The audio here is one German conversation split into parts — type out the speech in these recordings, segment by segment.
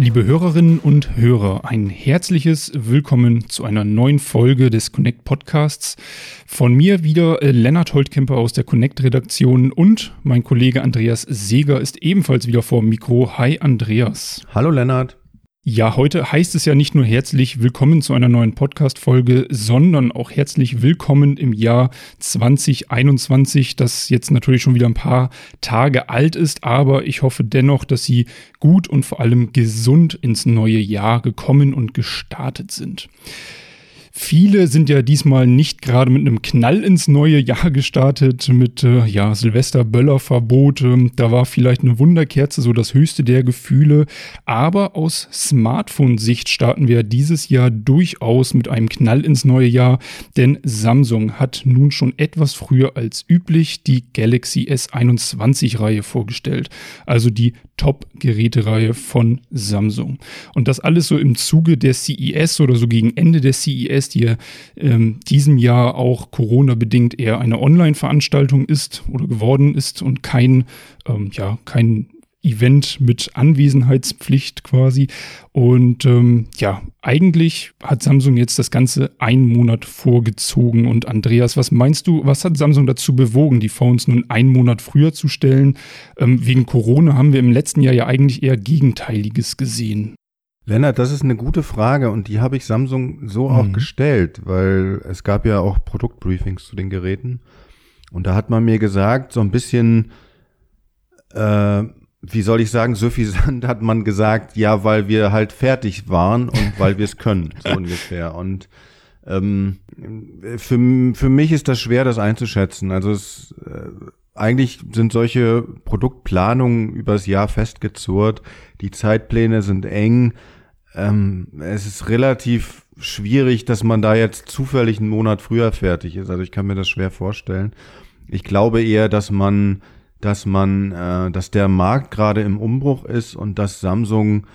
Liebe Hörerinnen und Hörer, ein herzliches Willkommen zu einer neuen Folge des Connect Podcasts. Von mir wieder äh, Lennart Holtkemper aus der Connect Redaktion und mein Kollege Andreas Seeger ist ebenfalls wieder vor dem Mikro. Hi Andreas. Hallo Lennart. Ja, heute heißt es ja nicht nur herzlich willkommen zu einer neuen Podcast-Folge, sondern auch herzlich willkommen im Jahr 2021, das jetzt natürlich schon wieder ein paar Tage alt ist, aber ich hoffe dennoch, dass Sie gut und vor allem gesund ins neue Jahr gekommen und gestartet sind. Viele sind ja diesmal nicht gerade mit einem Knall ins neue Jahr gestartet, mit äh, ja, Silvester-Böller-Verbot. Da war vielleicht eine Wunderkerze so das höchste der Gefühle. Aber aus Smartphone-Sicht starten wir dieses Jahr durchaus mit einem Knall ins neue Jahr, denn Samsung hat nun schon etwas früher als üblich die Galaxy S21-Reihe vorgestellt. Also die Top-Gerätereihe von Samsung. Und das alles so im Zuge der CES oder so gegen Ende der CES, die ja ähm, diesem Jahr auch Corona-bedingt eher eine Online-Veranstaltung ist oder geworden ist und kein, ähm, ja, kein Event mit Anwesenheitspflicht quasi. Und ähm, ja, eigentlich hat Samsung jetzt das Ganze einen Monat vorgezogen. Und Andreas, was meinst du, was hat Samsung dazu bewogen, die Phones nun einen Monat früher zu stellen? Ähm, wegen Corona haben wir im letzten Jahr ja eigentlich eher Gegenteiliges gesehen. Lennart, das ist eine gute Frage und die habe ich Samsung so mhm. auch gestellt, weil es gab ja auch Produktbriefings zu den Geräten. Und da hat man mir gesagt, so ein bisschen, äh, wie soll ich sagen, suffisant hat man gesagt, ja, weil wir halt fertig waren und weil wir es können, so ungefähr. Und ähm, für, für mich ist das schwer, das einzuschätzen. Also es, äh, eigentlich sind solche Produktplanungen übers Jahr festgezurrt. Die Zeitpläne sind eng. Ähm, es ist relativ schwierig, dass man da jetzt zufällig einen Monat früher fertig ist. Also ich kann mir das schwer vorstellen. Ich glaube eher, dass man dass man, äh, dass der Markt gerade im Umbruch ist und dass Samsung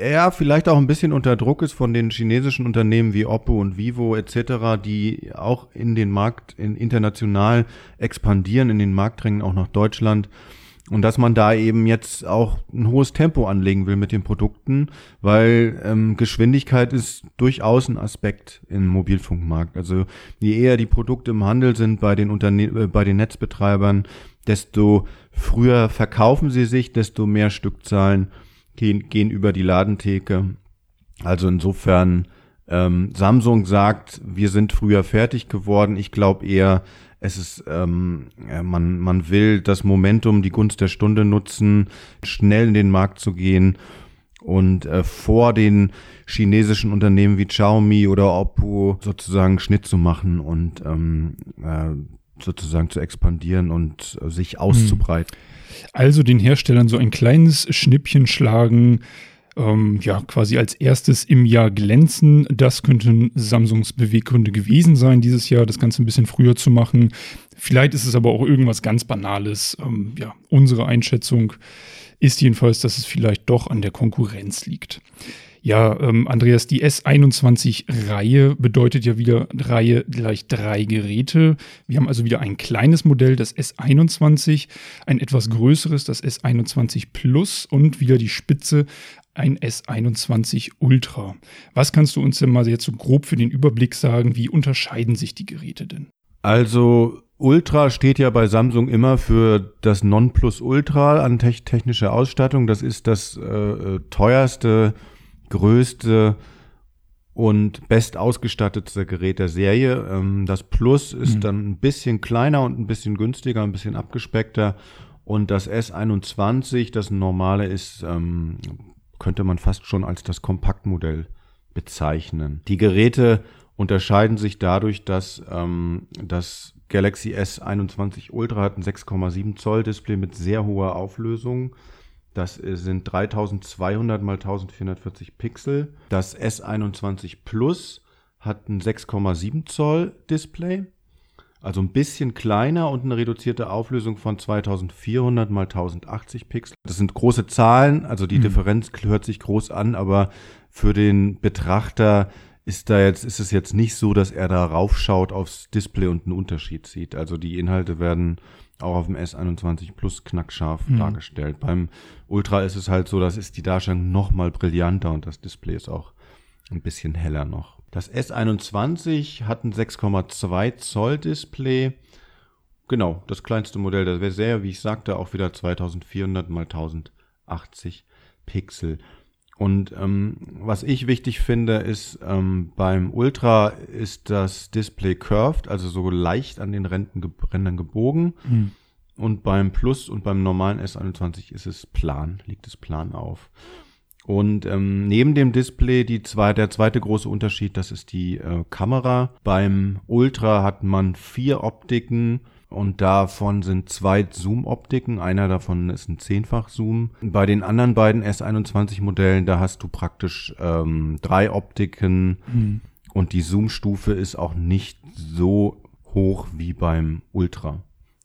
ja vielleicht auch ein bisschen unter Druck ist von den chinesischen Unternehmen wie Oppo und Vivo etc., die auch in den Markt in international expandieren, in den Markt drängen, auch nach Deutschland. Und dass man da eben jetzt auch ein hohes Tempo anlegen will mit den Produkten, weil ähm, Geschwindigkeit ist durchaus ein Aspekt im Mobilfunkmarkt. Also je eher die Produkte im Handel sind bei den Unterne äh, bei den Netzbetreibern, desto früher verkaufen sie sich, desto mehr Stückzahlen gehen, gehen über die Ladentheke. Also insofern, ähm, Samsung sagt, wir sind früher fertig geworden. Ich glaube eher, es ist, ähm, man, man will das Momentum, die Gunst der Stunde nutzen, schnell in den Markt zu gehen und äh, vor den chinesischen Unternehmen wie Xiaomi oder Oppo sozusagen Schnitt zu machen und ähm, äh, sozusagen zu expandieren und äh, sich auszubreiten. Also den Herstellern so ein kleines Schnippchen schlagen, ähm, ja, quasi als erstes im Jahr glänzen. Das könnten Samsungs Beweggründe gewesen sein, dieses Jahr das Ganze ein bisschen früher zu machen. Vielleicht ist es aber auch irgendwas ganz Banales. Ähm, ja, unsere Einschätzung ist jedenfalls, dass es vielleicht doch an der Konkurrenz liegt. Ja, ähm, Andreas, die S21-Reihe bedeutet ja wieder Reihe gleich drei Geräte. Wir haben also wieder ein kleines Modell, das S21, ein etwas größeres, das S21 Plus und wieder die Spitze, ein S21 Ultra. Was kannst du uns denn mal jetzt so grob für den Überblick sagen? Wie unterscheiden sich die Geräte denn? Also Ultra steht ja bei Samsung immer für das Nonplusultra an technischer Ausstattung. Das ist das äh, äh teuerste größte und best ausgestattete Gerät der Serie. Ähm, das Plus ist mhm. dann ein bisschen kleiner und ein bisschen günstiger, ein bisschen abgespeckter. Und das S21, das normale ist, ähm, könnte man fast schon als das Kompaktmodell bezeichnen. Die Geräte unterscheiden sich dadurch, dass ähm, das Galaxy S21 Ultra hat ein 6,7 Zoll Display mit sehr hoher Auflösung das sind 3200 mal 1440 Pixel. Das S21 Plus hat ein 6,7 Zoll Display Also ein bisschen kleiner und eine reduzierte Auflösung von 2400 mal 1080 Pixel. Das sind große Zahlen, also die mhm. Differenz hört sich groß an, aber für den Betrachter ist da jetzt, ist es jetzt nicht so, dass er da raufschaut aufs Display und einen Unterschied sieht. Also die Inhalte werden auch auf dem S21 Plus knackscharf mhm. dargestellt. Beim Ultra ist es halt so, das ist die Darstellung noch mal brillanter und das Display ist auch ein bisschen heller noch. Das S21 hat ein 6,2 Zoll Display. Genau, das kleinste Modell, das wäre sehr, wie ich sagte, auch wieder 2400 mal 1080 Pixel. Und ähm, was ich wichtig finde, ist ähm, beim Ultra ist das Display curved, also so leicht an den Rändern, Rändern gebogen. Mhm. Und beim Plus und beim normalen S21 ist es plan, liegt es plan auf. Und ähm, neben dem Display die zwei, der zweite große Unterschied, das ist die äh, Kamera. Beim Ultra hat man vier Optiken und davon sind zwei Zoom-Optiken. Einer davon ist ein Zehnfach-Zoom. Bei den anderen beiden S21-Modellen, da hast du praktisch ähm, drei Optiken mhm. und die Zoom-Stufe ist auch nicht so hoch wie beim Ultra.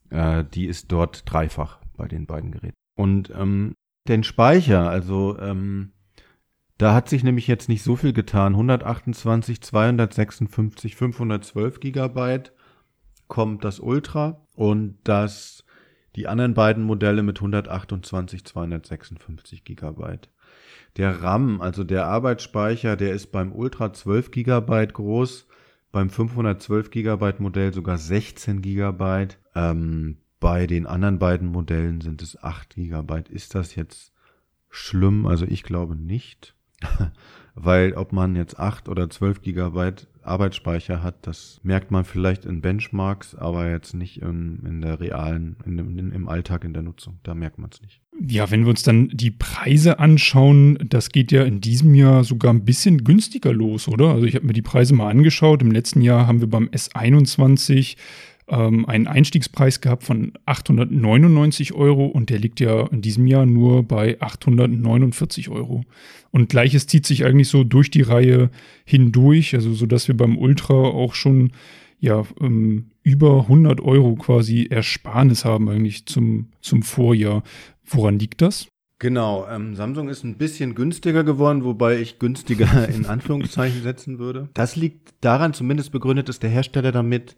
Äh, die ist dort dreifach bei den beiden Geräten. Und ähm, den Speicher, also ähm, da hat sich nämlich jetzt nicht so viel getan. 128, 256, 512 Gigabyte kommt das Ultra und das die anderen beiden Modelle mit 128, 256 Gigabyte. Der RAM, also der Arbeitsspeicher, der ist beim Ultra 12 Gigabyte groß, beim 512 Gigabyte Modell sogar 16 Gigabyte. Ähm, bei den anderen beiden Modellen sind es 8 Gigabyte. Ist das jetzt schlimm? Also ich glaube nicht. Weil ob man jetzt 8 oder 12 Gigabyte Arbeitsspeicher hat, das merkt man vielleicht in Benchmarks, aber jetzt nicht in, in der realen, in, in, im Alltag in der Nutzung. Da merkt man es nicht. Ja, wenn wir uns dann die Preise anschauen, das geht ja in diesem Jahr sogar ein bisschen günstiger los, oder? Also ich habe mir die Preise mal angeschaut. Im letzten Jahr haben wir beim S21 ähm, einen Einstiegspreis gehabt von 899 Euro und der liegt ja in diesem Jahr nur bei 849 Euro. Und gleiches zieht sich eigentlich so durch die Reihe hindurch, also so dass wir beim Ultra auch schon ja ähm, über 100 Euro quasi Ersparnis haben eigentlich zum, zum Vorjahr. Woran liegt das? Genau, ähm, Samsung ist ein bisschen günstiger geworden, wobei ich günstiger in Anführungszeichen setzen würde. Das liegt daran, zumindest begründet ist der Hersteller damit,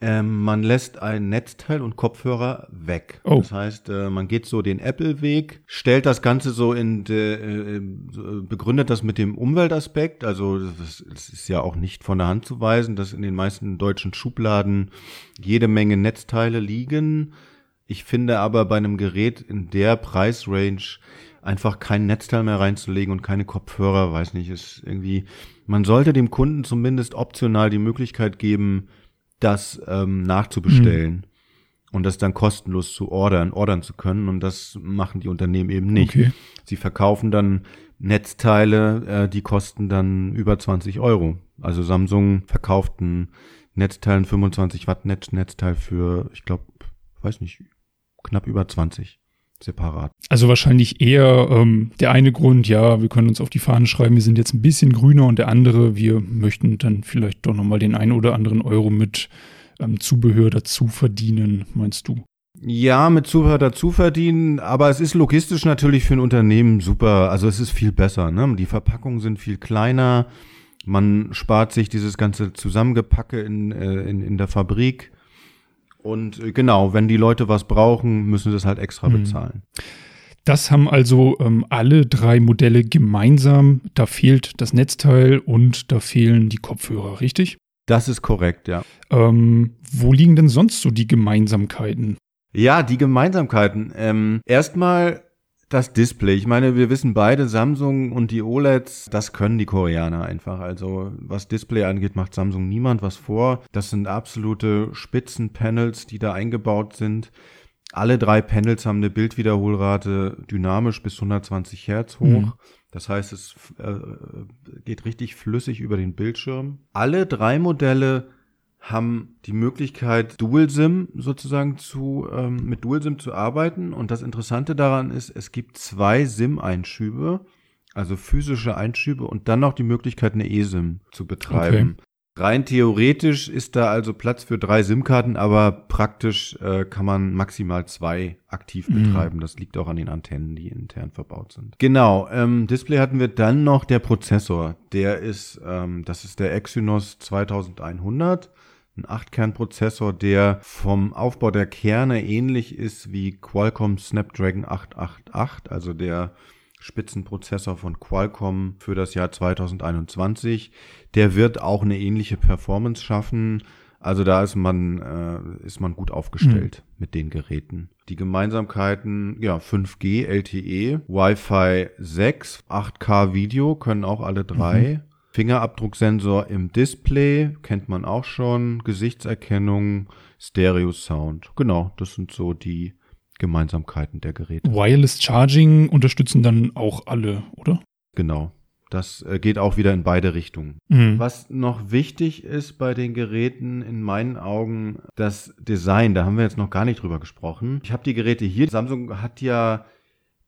ähm, man lässt ein Netzteil und Kopfhörer weg. Oh. Das heißt, äh, man geht so den Apple-Weg, stellt das Ganze so in, de, äh, begründet das mit dem Umweltaspekt. Also es ist ja auch nicht von der Hand zu weisen, dass in den meisten deutschen Schubladen jede Menge Netzteile liegen. Ich finde aber bei einem Gerät in der Preisrange einfach kein Netzteil mehr reinzulegen und keine Kopfhörer, weiß nicht, ist irgendwie, man sollte dem Kunden zumindest optional die Möglichkeit geben, das ähm, nachzubestellen mhm. und das dann kostenlos zu ordern, ordern zu können. Und das machen die Unternehmen eben nicht. Okay. Sie verkaufen dann Netzteile, äh, die kosten dann über 20 Euro. Also Samsung verkauft ein Netzteil, ein 25 Watt Netz Netzteil für, ich glaube, weiß nicht, knapp über 20 separat. Also wahrscheinlich eher ähm, der eine Grund, ja, wir können uns auf die Fahne schreiben, wir sind jetzt ein bisschen grüner und der andere, wir möchten dann vielleicht doch nochmal den einen oder anderen Euro mit ähm, Zubehör dazu verdienen, meinst du? Ja, mit Zubehör dazu verdienen, aber es ist logistisch natürlich für ein Unternehmen super. Also es ist viel besser. Ne? Die Verpackungen sind viel kleiner. Man spart sich dieses ganze Zusammengepacke in, äh, in, in der Fabrik. Und äh, genau, wenn die Leute was brauchen, müssen sie es halt extra mhm. bezahlen. Das haben also ähm, alle drei Modelle gemeinsam. Da fehlt das Netzteil und da fehlen die Kopfhörer, richtig? Das ist korrekt, ja. Ähm, wo liegen denn sonst so die Gemeinsamkeiten? Ja, die Gemeinsamkeiten. Ähm, erstmal das Display. Ich meine, wir wissen beide, Samsung und die OLEDs, das können die Koreaner einfach. Also was Display angeht, macht Samsung niemand was vor. Das sind absolute Spitzenpanels, die da eingebaut sind. Alle drei Panels haben eine Bildwiederholrate dynamisch bis 120 Hertz hoch. Mhm. Das heißt, es äh, geht richtig flüssig über den Bildschirm. Alle drei Modelle haben die Möglichkeit, Dual SIM sozusagen zu, ähm, mit Dual SIM zu arbeiten. Und das Interessante daran ist, es gibt zwei SIM-Einschübe, also physische Einschübe und dann noch die Möglichkeit, eine eSIM zu betreiben. Okay. Rein theoretisch ist da also Platz für drei SIM-Karten, aber praktisch äh, kann man maximal zwei aktiv mhm. betreiben. Das liegt auch an den Antennen, die intern verbaut sind. Genau, ähm, Display hatten wir dann noch der Prozessor. Der ist, ähm, das ist der Exynos 2100 ein 8-Kern-Prozessor, der vom Aufbau der Kerne ähnlich ist wie Qualcomm Snapdragon 888, also der Spitzenprozessor von Qualcomm für das Jahr 2021. Der wird auch eine ähnliche Performance schaffen. Also da ist man, äh, ist man gut aufgestellt mhm. mit den Geräten. Die Gemeinsamkeiten, ja, 5G, LTE, Wi-Fi 6, 8K Video können auch alle drei. Mhm. Fingerabdrucksensor im Display, kennt man auch schon, Gesichtserkennung, Stereo Sound. Genau, das sind so die Gemeinsamkeiten der Geräte. Wireless Charging unterstützen dann auch alle, oder? Genau. Das äh, geht auch wieder in beide Richtungen. Mhm. Was noch wichtig ist bei den Geräten, in meinen Augen, das Design. Da haben wir jetzt noch gar nicht drüber gesprochen. Ich habe die Geräte hier. Samsung hat ja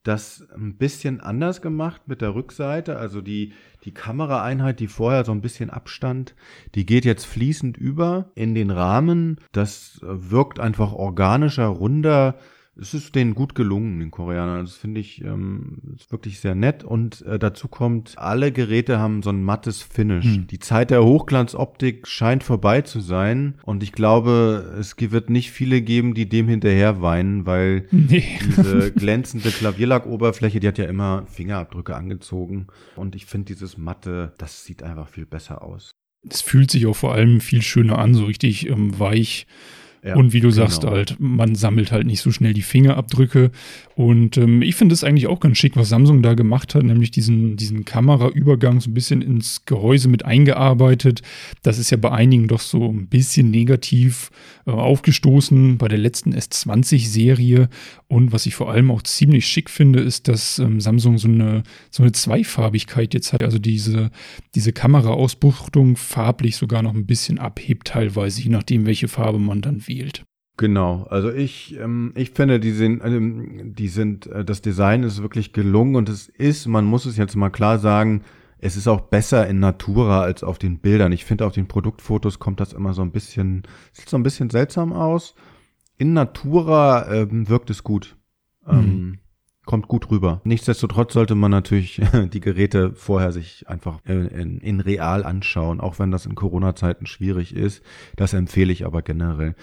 das ein bisschen anders gemacht mit der Rückseite. Also die, die Kameraeinheit, die vorher so ein bisschen abstand, die geht jetzt fließend über in den Rahmen. Das wirkt einfach organischer, runder es ist denen gut gelungen, den Koreanern. Das finde ich ähm, ist wirklich sehr nett. Und äh, dazu kommt, alle Geräte haben so ein mattes Finish. Hm. Die Zeit der Hochglanzoptik scheint vorbei zu sein. Und ich glaube, es wird nicht viele geben, die dem hinterher weinen, weil nee. diese glänzende Klavierlackoberfläche, die hat ja immer Fingerabdrücke angezogen. Und ich finde dieses matte, das sieht einfach viel besser aus. Es fühlt sich auch vor allem viel schöner an, so richtig ähm, weich ja, und wie du genau. sagst, halt, man sammelt halt nicht so schnell die Fingerabdrücke. Und ähm, ich finde es eigentlich auch ganz schick, was Samsung da gemacht hat, nämlich diesen, diesen Kameraübergang so ein bisschen ins Gehäuse mit eingearbeitet. Das ist ja bei einigen doch so ein bisschen negativ äh, aufgestoßen bei der letzten S20-Serie. Und was ich vor allem auch ziemlich schick finde, ist, dass ähm, Samsung so eine, so eine Zweifarbigkeit jetzt hat. Also diese, diese Kameraausbuchtung farblich sogar noch ein bisschen abhebt teilweise, je nachdem, welche Farbe man dann wählt. Genau, also ich, ähm, ich finde, die sind, äh, die sind, äh, das Design ist wirklich gelungen und es ist, man muss es jetzt mal klar sagen, es ist auch besser in Natura als auf den Bildern. Ich finde, auf den Produktfotos kommt das immer so ein bisschen, sieht so ein bisschen seltsam aus. In Natura ähm, wirkt es gut. Ähm, mhm. Kommt gut rüber. Nichtsdestotrotz sollte man natürlich die Geräte vorher sich einfach in, in, in real anschauen, auch wenn das in Corona-Zeiten schwierig ist. Das empfehle ich aber generell.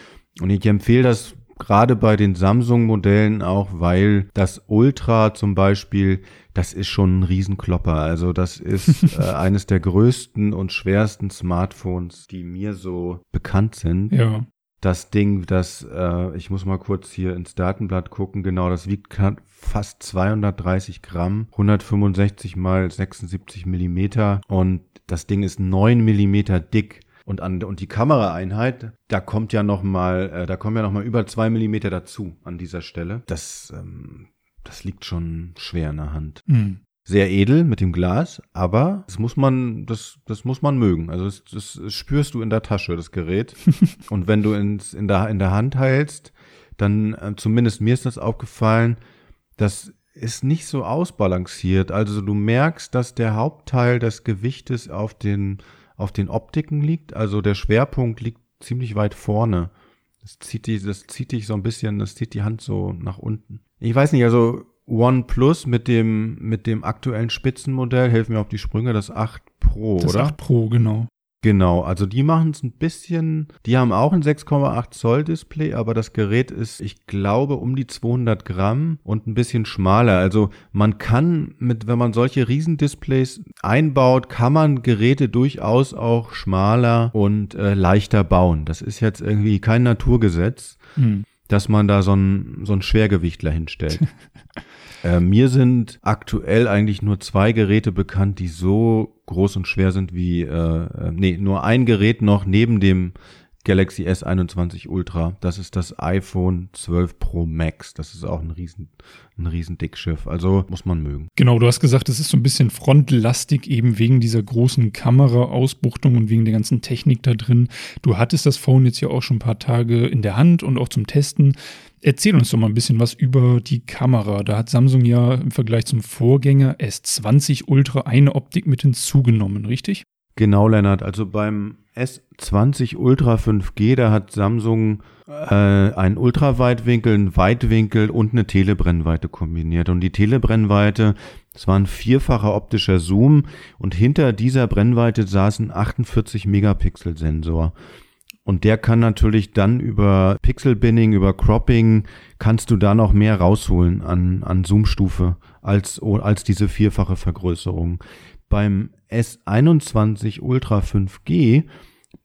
Und ich empfehle das gerade bei den Samsung-Modellen auch, weil das Ultra zum Beispiel, das ist schon ein Riesenklopper. Also das ist äh, eines der größten und schwersten Smartphones, die mir so bekannt sind. Ja. Das Ding, das, äh, ich muss mal kurz hier ins Datenblatt gucken, genau, das wiegt fast 230 Gramm, 165 mal 76 Millimeter und das Ding ist 9 Millimeter dick. Und an und die Kameraeinheit, da kommt ja noch äh, da kommen ja noch mal über zwei Millimeter dazu an dieser Stelle. Das, ähm, das liegt schon schwer in der Hand. Mhm. Sehr edel mit dem Glas, aber das muss man, das, das muss man mögen. Also das, das, das spürst du in der Tasche, das Gerät. und wenn du ins, in, der, in der Hand hältst, dann, äh, zumindest mir ist das aufgefallen, das ist nicht so ausbalanciert. Also du merkst, dass der Hauptteil des Gewichtes auf den auf den Optiken liegt. Also der Schwerpunkt liegt ziemlich weit vorne. Das zieht dich, das zieht dich so ein bisschen, das zieht die Hand so nach unten. Ich weiß nicht, also OnePlus mit dem, mit dem aktuellen Spitzenmodell, helfen mir auf die Sprünge, das 8 Pro, das oder? Das 8 Pro, genau. Genau, also die machen es ein bisschen, die haben auch ein 6,8 Zoll Display, aber das Gerät ist, ich glaube, um die 200 Gramm und ein bisschen schmaler. Also man kann mit, wenn man solche Riesendisplays einbaut, kann man Geräte durchaus auch schmaler und äh, leichter bauen. Das ist jetzt irgendwie kein Naturgesetz. Hm dass man da so ein, so ein Schwergewichtler hinstellt. äh, mir sind aktuell eigentlich nur zwei Geräte bekannt, die so groß und schwer sind wie, äh, äh nee, nur ein Gerät noch neben dem Galaxy S21 Ultra. Das ist das iPhone 12 Pro Max. Das ist auch ein riesen, ein riesen Dickschiff. Also muss man mögen. Genau, du hast gesagt, es ist so ein bisschen frontlastig eben wegen dieser großen Kamera-Ausbuchtung und wegen der ganzen Technik da drin. Du hattest das Phone jetzt ja auch schon ein paar Tage in der Hand und auch zum Testen. Erzähl uns doch mal ein bisschen was über die Kamera. Da hat Samsung ja im Vergleich zum Vorgänger S20 Ultra eine Optik mit hinzugenommen, richtig? Genau, Lennart. Also beim S20 Ultra 5G, da hat Samsung äh, einen Ultraweitwinkel, einen Weitwinkel und eine Telebrennweite kombiniert. Und die Telebrennweite, das war ein vierfacher optischer Zoom und hinter dieser Brennweite saß ein 48 Megapixel Sensor. Und der kann natürlich dann über Pixel-Binning, über Cropping, kannst du da noch mehr rausholen an, an Zoom-Stufe als, als diese vierfache Vergrößerung. Beim S21 Ultra 5G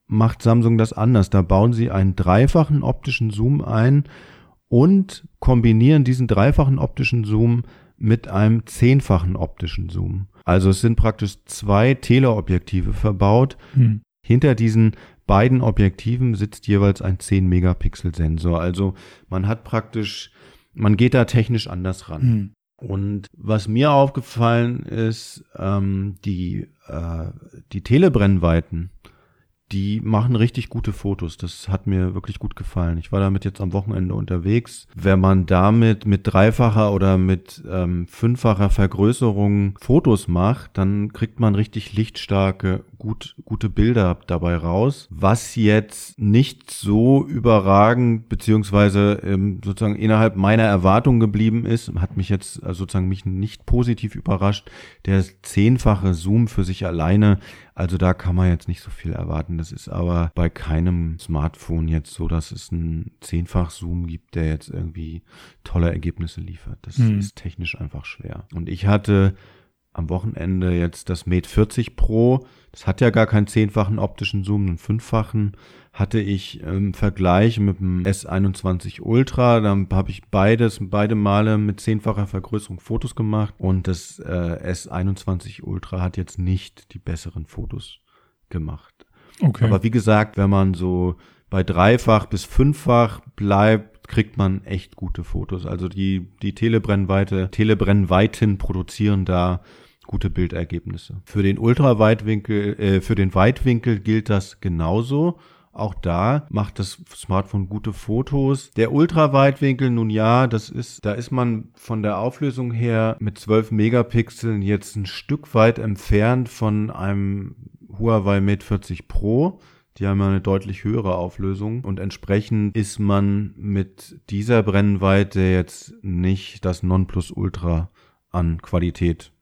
macht Samsung das anders. Da bauen sie einen dreifachen optischen Zoom ein und kombinieren diesen dreifachen optischen Zoom mit einem zehnfachen optischen Zoom. Also es sind praktisch zwei Teleobjektive verbaut. Hm. Hinter diesen beiden Objektiven sitzt jeweils ein 10 Megapixel Sensor. Also man hat praktisch, man geht da technisch anders ran. Hm. Und was mir aufgefallen ist, ähm, die, äh, die Telebrennweiten die machen richtig gute Fotos. Das hat mir wirklich gut gefallen. Ich war damit jetzt am Wochenende unterwegs. Wenn man damit mit dreifacher oder mit ähm, fünffacher Vergrößerung Fotos macht, dann kriegt man richtig lichtstarke, gut, gute Bilder dabei raus. Was jetzt nicht so überragend beziehungsweise ähm, sozusagen innerhalb meiner Erwartung geblieben ist, hat mich jetzt also sozusagen mich nicht positiv überrascht. Der zehnfache Zoom für sich alleine also da kann man jetzt nicht so viel erwarten. Das ist aber bei keinem Smartphone jetzt so, dass es einen Zehnfach-Zoom gibt, der jetzt irgendwie tolle Ergebnisse liefert. Das hm. ist technisch einfach schwer. Und ich hatte am Wochenende jetzt das Mate 40 Pro. Das hat ja gar keinen zehnfachen optischen Zoom, einen fünffachen hatte ich im Vergleich mit dem S21 Ultra, dann habe ich beides, beide Male mit zehnfacher Vergrößerung Fotos gemacht und das äh, S21 Ultra hat jetzt nicht die besseren Fotos gemacht. Okay. Aber wie gesagt, wenn man so bei dreifach bis fünffach bleibt, kriegt man echt gute Fotos. Also die, die Telebrennweite, Telebrennweiten produzieren da gute Bildergebnisse. Für den Ultraweitwinkel, äh, für den Weitwinkel gilt das genauso. Auch da macht das Smartphone gute Fotos. Der Ultraweitwinkel, nun ja, das ist, da ist man von der Auflösung her mit 12 Megapixeln jetzt ein Stück weit entfernt von einem Huawei Mate 40 Pro. Die haben ja eine deutlich höhere Auflösung und entsprechend ist man mit dieser Brennweite jetzt nicht das Nonplusultra an Qualität.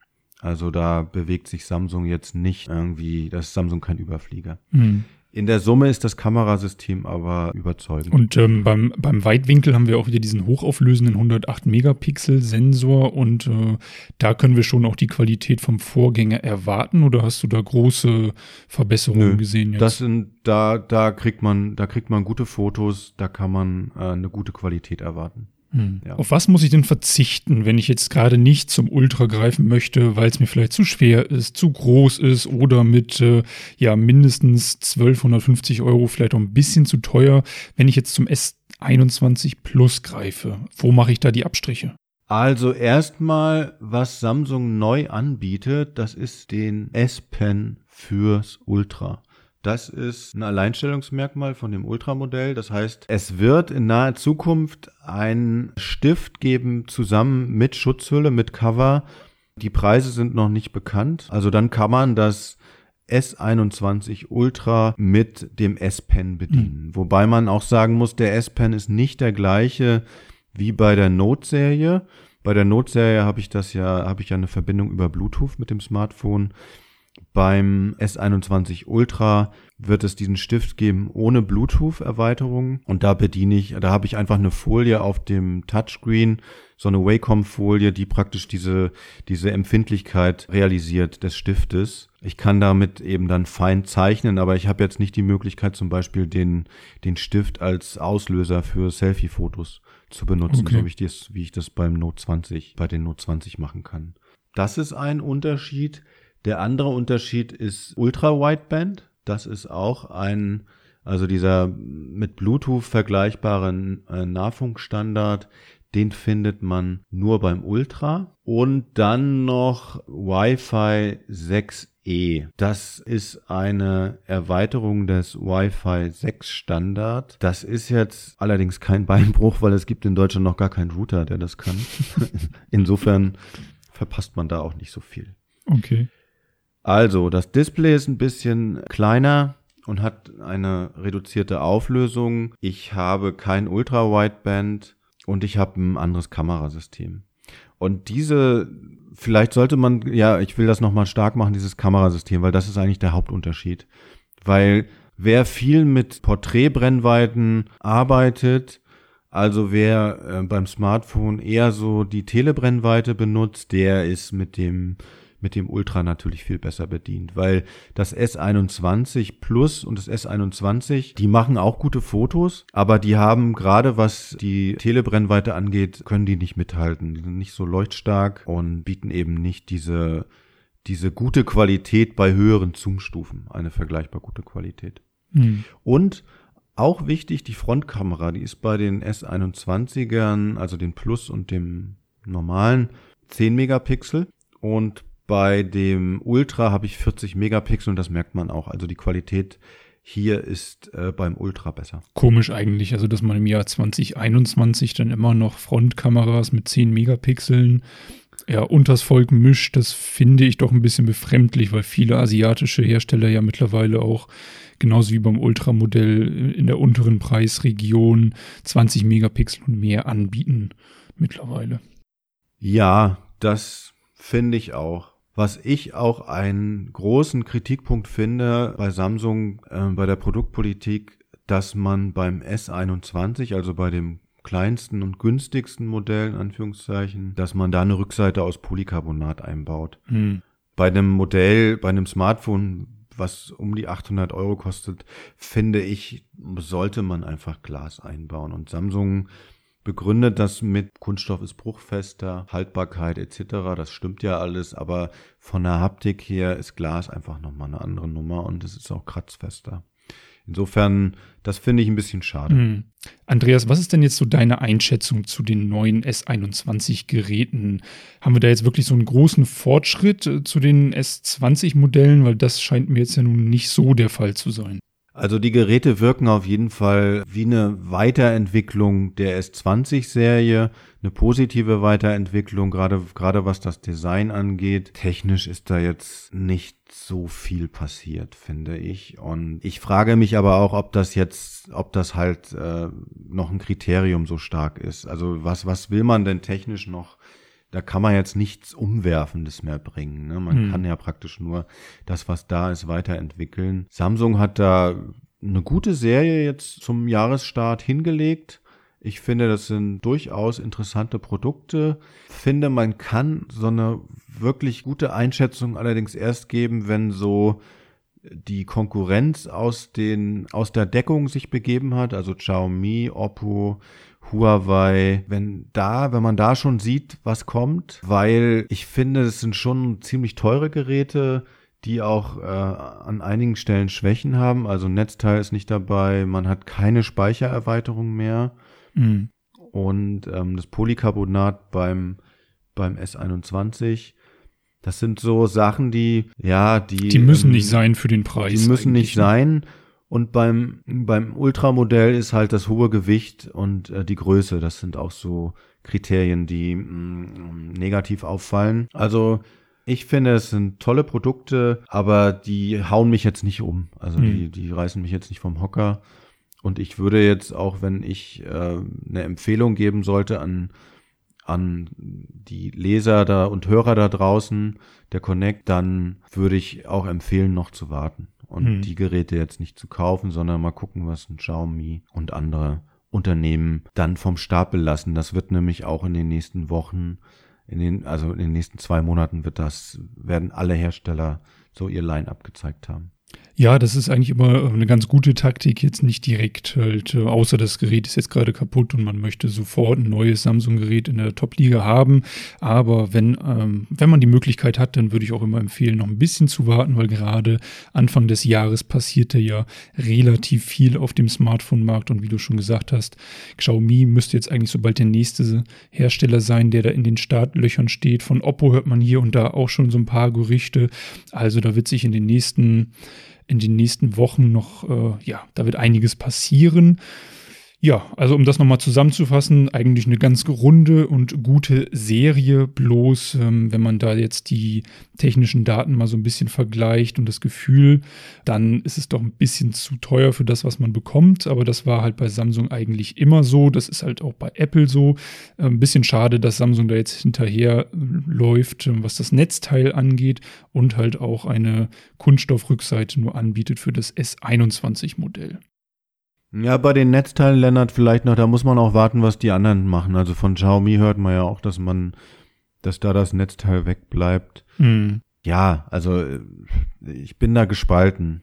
Also da bewegt sich Samsung jetzt nicht irgendwie, das ist Samsung kein Überflieger. Mhm. In der Summe ist das Kamerasystem aber überzeugend. Und ähm, beim, beim Weitwinkel haben wir auch wieder diesen hochauflösenden 108 Megapixel Sensor und äh, da können wir schon auch die Qualität vom Vorgänger erwarten oder hast du da große Verbesserungen Nö, gesehen jetzt? Das sind, da, da kriegt man, da kriegt man gute Fotos, da kann man äh, eine gute Qualität erwarten. Hm. Ja. Auf was muss ich denn verzichten, wenn ich jetzt gerade nicht zum Ultra greifen möchte, weil es mir vielleicht zu schwer ist, zu groß ist oder mit äh, ja mindestens 1250 Euro vielleicht auch ein bisschen zu teuer, wenn ich jetzt zum S21 Plus greife? Wo mache ich da die Abstriche? Also erstmal, was Samsung neu anbietet, das ist den S Pen fürs Ultra. Das ist ein Alleinstellungsmerkmal von dem Ultramodell. Das heißt, es wird in naher Zukunft einen Stift geben, zusammen mit Schutzhülle, mit Cover. Die Preise sind noch nicht bekannt. Also dann kann man das S21 Ultra mit dem S-Pen bedienen. Mhm. Wobei man auch sagen muss, der S-Pen ist nicht der gleiche wie bei der Note-Serie. Bei der Note-Serie habe ich das ja, habe ich ja eine Verbindung über Bluetooth mit dem Smartphone. Beim S21 Ultra wird es diesen Stift geben ohne Bluetooth-Erweiterung und da bediene ich, da habe ich einfach eine Folie auf dem Touchscreen, so eine Wacom-Folie, die praktisch diese, diese Empfindlichkeit realisiert des Stiftes. Ich kann damit eben dann fein zeichnen, aber ich habe jetzt nicht die Möglichkeit, zum Beispiel den, den Stift als Auslöser für Selfie-Fotos zu benutzen, okay. so wie ich, das, wie ich das beim Note 20, bei den Note 20 machen kann. Das ist ein Unterschied. Der andere Unterschied ist Ultra-Wideband. Das ist auch ein, also dieser mit Bluetooth vergleichbaren äh, Nahfunkstandard, den findet man nur beim Ultra. Und dann noch Wi-Fi 6E. Das ist eine Erweiterung des Wi-Fi 6 Standard. Das ist jetzt allerdings kein Beinbruch, weil es gibt in Deutschland noch gar keinen Router, der das kann. Insofern verpasst man da auch nicht so viel. Okay. Also, das Display ist ein bisschen kleiner und hat eine reduzierte Auflösung. Ich habe kein Ultra-Wideband und ich habe ein anderes Kamerasystem. Und diese, vielleicht sollte man, ja, ich will das nochmal stark machen, dieses Kamerasystem, weil das ist eigentlich der Hauptunterschied. Weil wer viel mit Porträtbrennweiten arbeitet, also wer äh, beim Smartphone eher so die Telebrennweite benutzt, der ist mit dem mit dem Ultra natürlich viel besser bedient, weil das S21 Plus und das S21, die machen auch gute Fotos, aber die haben gerade was die Telebrennweite angeht, können die nicht mithalten. Die sind nicht so leuchtstark und bieten eben nicht diese diese gute Qualität bei höheren Zoom-Stufen, eine vergleichbar gute Qualität. Mhm. Und auch wichtig, die Frontkamera, die ist bei den S21ern, also den Plus und dem normalen, 10 Megapixel. Und bei dem Ultra habe ich 40 Megapixel und das merkt man auch. Also die Qualität hier ist äh, beim Ultra besser. Komisch eigentlich, also dass man im Jahr 2021 dann immer noch Frontkameras mit 10 Megapixeln ja, unters Volk mischt, das finde ich doch ein bisschen befremdlich, weil viele asiatische Hersteller ja mittlerweile auch genauso wie beim Ultramodell in der unteren Preisregion 20 Megapixel und mehr anbieten mittlerweile. Ja, das finde ich auch. Was ich auch einen großen Kritikpunkt finde bei Samsung, äh, bei der Produktpolitik, dass man beim S21, also bei dem kleinsten und günstigsten Modell, in Anführungszeichen, dass man da eine Rückseite aus Polycarbonat einbaut. Hm. Bei einem Modell, bei einem Smartphone, was um die 800 Euro kostet, finde ich, sollte man einfach Glas einbauen. Und Samsung begründet das mit Kunststoff ist bruchfester, Haltbarkeit etc. Das stimmt ja alles, aber von der Haptik her ist Glas einfach nochmal eine andere Nummer und es ist auch kratzfester. Insofern, das finde ich ein bisschen schade. Mhm. Andreas, was ist denn jetzt so deine Einschätzung zu den neuen S21-Geräten? Haben wir da jetzt wirklich so einen großen Fortschritt äh, zu den S20-Modellen? Weil das scheint mir jetzt ja nun nicht so der Fall zu sein. Also die Geräte wirken auf jeden Fall wie eine Weiterentwicklung der S20-Serie, eine positive Weiterentwicklung, gerade, gerade was das Design angeht. Technisch ist da jetzt nicht so viel passiert, finde ich. Und ich frage mich aber auch, ob das jetzt, ob das halt äh, noch ein Kriterium so stark ist. Also was, was will man denn technisch noch da kann man jetzt nichts Umwerfendes mehr bringen. Ne? Man hm. kann ja praktisch nur das, was da ist, weiterentwickeln. Samsung hat da eine gute Serie jetzt zum Jahresstart hingelegt. Ich finde, das sind durchaus interessante Produkte. Finde, man kann so eine wirklich gute Einschätzung allerdings erst geben, wenn so die Konkurrenz aus den, aus der Deckung sich begeben hat, also Xiaomi, Oppo, Huawei, wenn da, wenn man da schon sieht, was kommt, weil ich finde, es sind schon ziemlich teure Geräte, die auch äh, an einigen Stellen Schwächen haben. Also Netzteil ist nicht dabei, man hat keine Speichererweiterung mehr. Mhm. Und ähm, das Polycarbonat beim, beim S21 das sind so Sachen, die, ja, die. Die müssen ähm, nicht sein für den Preis. Die müssen nicht ne? sein. Und beim, beim Ultramodell ist halt das hohe Gewicht und äh, die Größe. Das sind auch so Kriterien, die mh, mm, negativ auffallen. Also ich finde, es sind tolle Produkte, aber die hauen mich jetzt nicht um. Also mhm. die, die reißen mich jetzt nicht vom Hocker. Und ich würde jetzt auch, wenn ich äh, eine Empfehlung geben sollte an an die Leser da und Hörer da draußen, der Connect, dann würde ich auch empfehlen, noch zu warten und hm. die Geräte jetzt nicht zu kaufen, sondern mal gucken, was ein Xiaomi und andere Unternehmen dann vom Stapel lassen. Das wird nämlich auch in den nächsten Wochen, in den, also in den nächsten zwei Monaten wird das, werden alle Hersteller so ihr Line-up gezeigt haben. Ja, das ist eigentlich immer eine ganz gute Taktik, jetzt nicht direkt halt, äh, außer das Gerät ist jetzt gerade kaputt und man möchte sofort ein neues Samsung-Gerät in der Top-Liga haben. Aber wenn, ähm, wenn man die Möglichkeit hat, dann würde ich auch immer empfehlen, noch ein bisschen zu warten, weil gerade Anfang des Jahres passierte ja relativ viel auf dem Smartphone-Markt und wie du schon gesagt hast, Xiaomi müsste jetzt eigentlich sobald der nächste Hersteller sein, der da in den Startlöchern steht. Von Oppo hört man hier und da auch schon so ein paar Gerüchte. Also da wird sich in den nächsten in den nächsten Wochen noch, äh, ja, da wird einiges passieren. Ja, also um das nochmal zusammenzufassen, eigentlich eine ganz runde und gute Serie, bloß ähm, wenn man da jetzt die technischen Daten mal so ein bisschen vergleicht und das Gefühl, dann ist es doch ein bisschen zu teuer für das, was man bekommt, aber das war halt bei Samsung eigentlich immer so, das ist halt auch bei Apple so. Äh, ein bisschen schade, dass Samsung da jetzt hinterher äh, läuft, was das Netzteil angeht und halt auch eine Kunststoffrückseite nur anbietet für das S21-Modell. Ja, bei den Netzteilen, Lennart, vielleicht noch, da muss man auch warten, was die anderen machen. Also von Xiaomi hört man ja auch, dass man, dass da das Netzteil wegbleibt. Mhm. Ja, also ich bin da gespalten.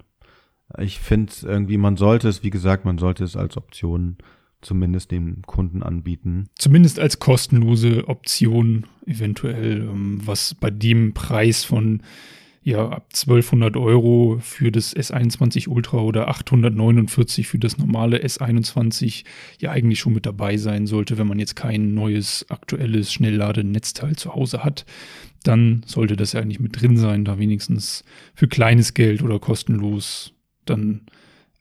Ich finde irgendwie, man sollte es, wie gesagt, man sollte es als Option zumindest dem Kunden anbieten. Zumindest als kostenlose Option eventuell, ähm, was bei dem Preis von ja ab 1200 Euro für das S21 Ultra oder 849 für das normale S21 ja eigentlich schon mit dabei sein sollte, wenn man jetzt kein neues aktuelles Schnellladenetzteil zu Hause hat. Dann sollte das ja eigentlich mit drin sein, da wenigstens für kleines Geld oder kostenlos dann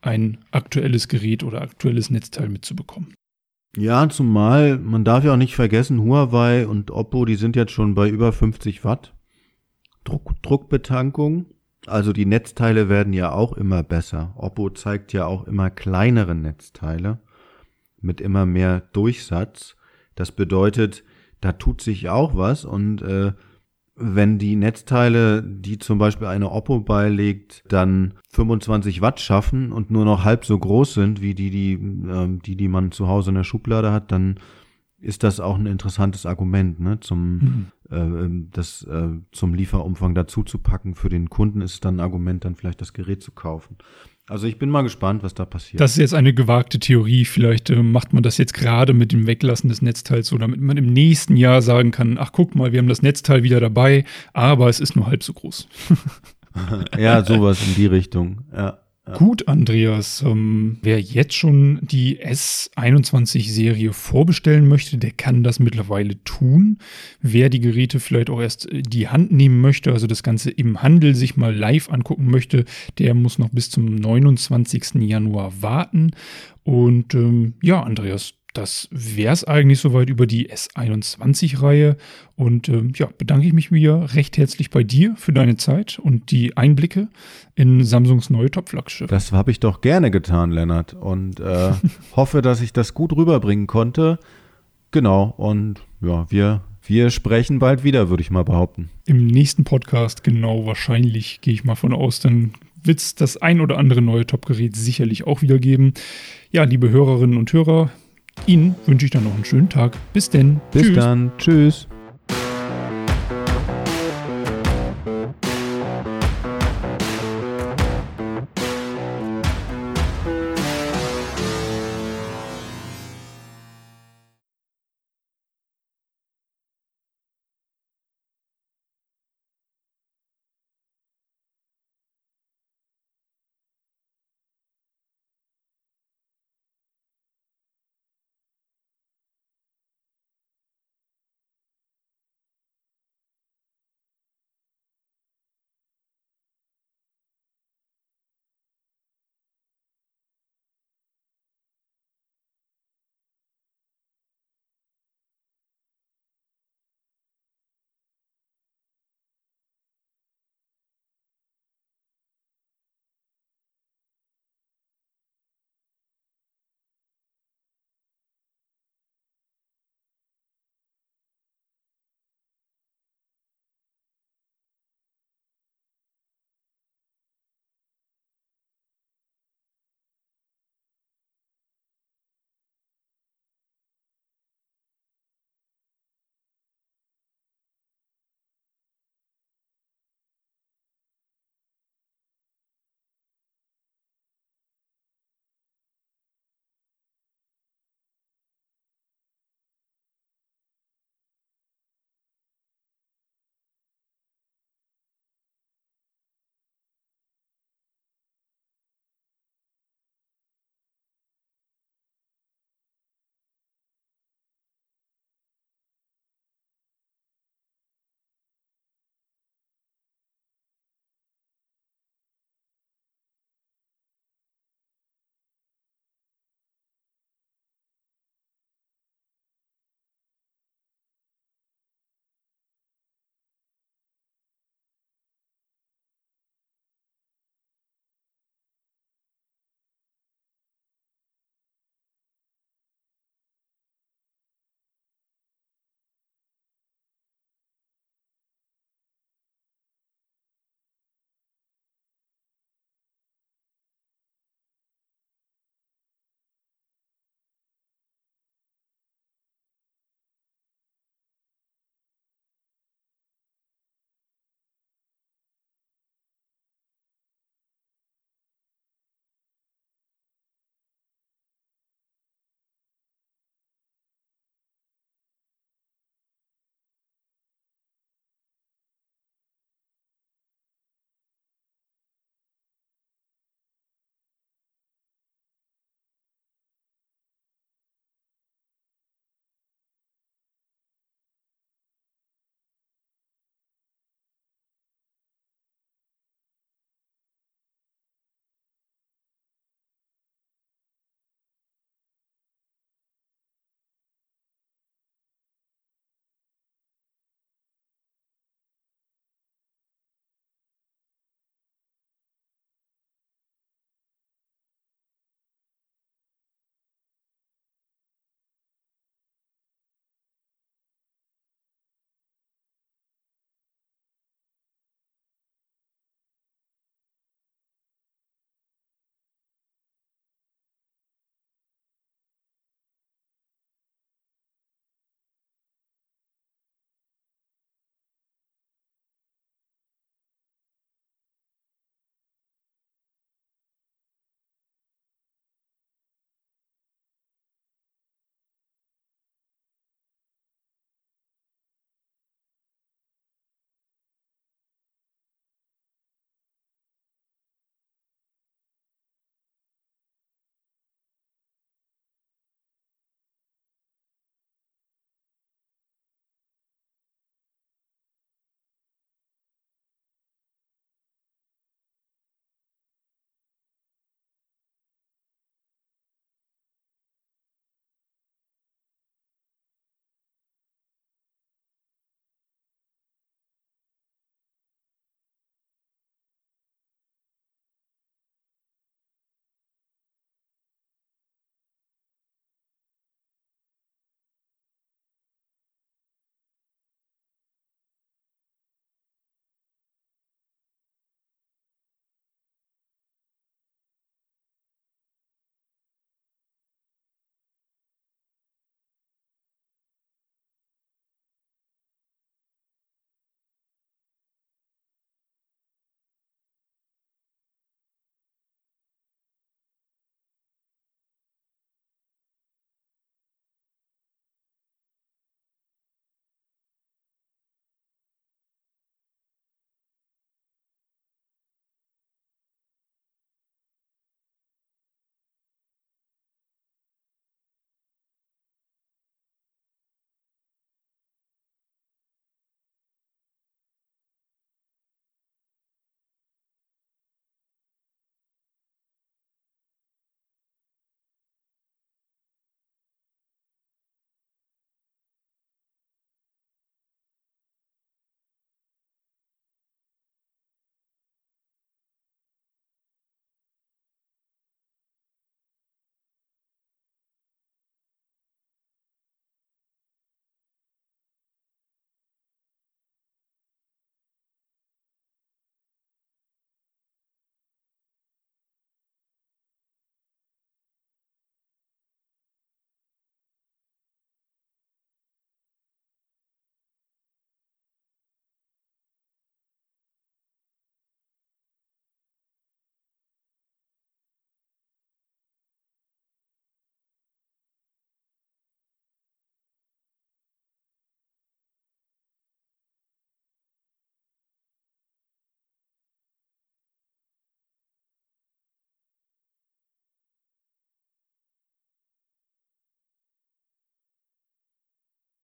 ein aktuelles Gerät oder aktuelles Netzteil mitzubekommen. Ja, zumal man darf ja auch nicht vergessen, Huawei und Oppo, die sind jetzt schon bei über 50 Watt. Druck, Druckbetankung. Also die Netzteile werden ja auch immer besser. Oppo zeigt ja auch immer kleinere Netzteile mit immer mehr Durchsatz. Das bedeutet, da tut sich auch was und äh, wenn die Netzteile, die zum Beispiel eine Oppo beilegt, dann 25 Watt schaffen und nur noch halb so groß sind wie die, die, äh, die, die man zu Hause in der Schublade hat, dann ist das auch ein interessantes Argument, ne, zum, mhm. Äh, ähm, das äh, zum Lieferumfang dazu zu packen. Für den Kunden ist es dann ein Argument, dann vielleicht das Gerät zu kaufen. Also ich bin mal gespannt, was da passiert. Das ist jetzt eine gewagte Theorie. Vielleicht äh, macht man das jetzt gerade mit dem Weglassen des Netzteils so, damit man im nächsten Jahr sagen kann, ach guck mal, wir haben das Netzteil wieder dabei, aber es ist nur halb so groß. ja, sowas in die Richtung. Ja. Gut, Andreas. Ähm, wer jetzt schon die S21-Serie vorbestellen möchte, der kann das mittlerweile tun. Wer die Geräte vielleicht auch erst die Hand nehmen möchte, also das Ganze im Handel sich mal live angucken möchte, der muss noch bis zum 29. Januar warten. Und ähm, ja, Andreas, das wäre es eigentlich soweit über die S21-Reihe. Und äh, ja, bedanke ich mich wieder recht herzlich bei dir für deine Zeit und die Einblicke in Samsungs neue Top-Flaggschiff. Das habe ich doch gerne getan, Lennart. Und äh, hoffe, dass ich das gut rüberbringen konnte. Genau. Und ja, wir, wir sprechen bald wieder, würde ich mal behaupten. Im nächsten Podcast, genau, wahrscheinlich gehe ich mal von aus, dann wird es das ein oder andere neue Top-Gerät sicherlich auch wieder geben. Ja, liebe Hörerinnen und Hörer, Ihnen wünsche ich dann noch einen schönen Tag. Bis denn. Bis Tschüss. dann. Tschüss.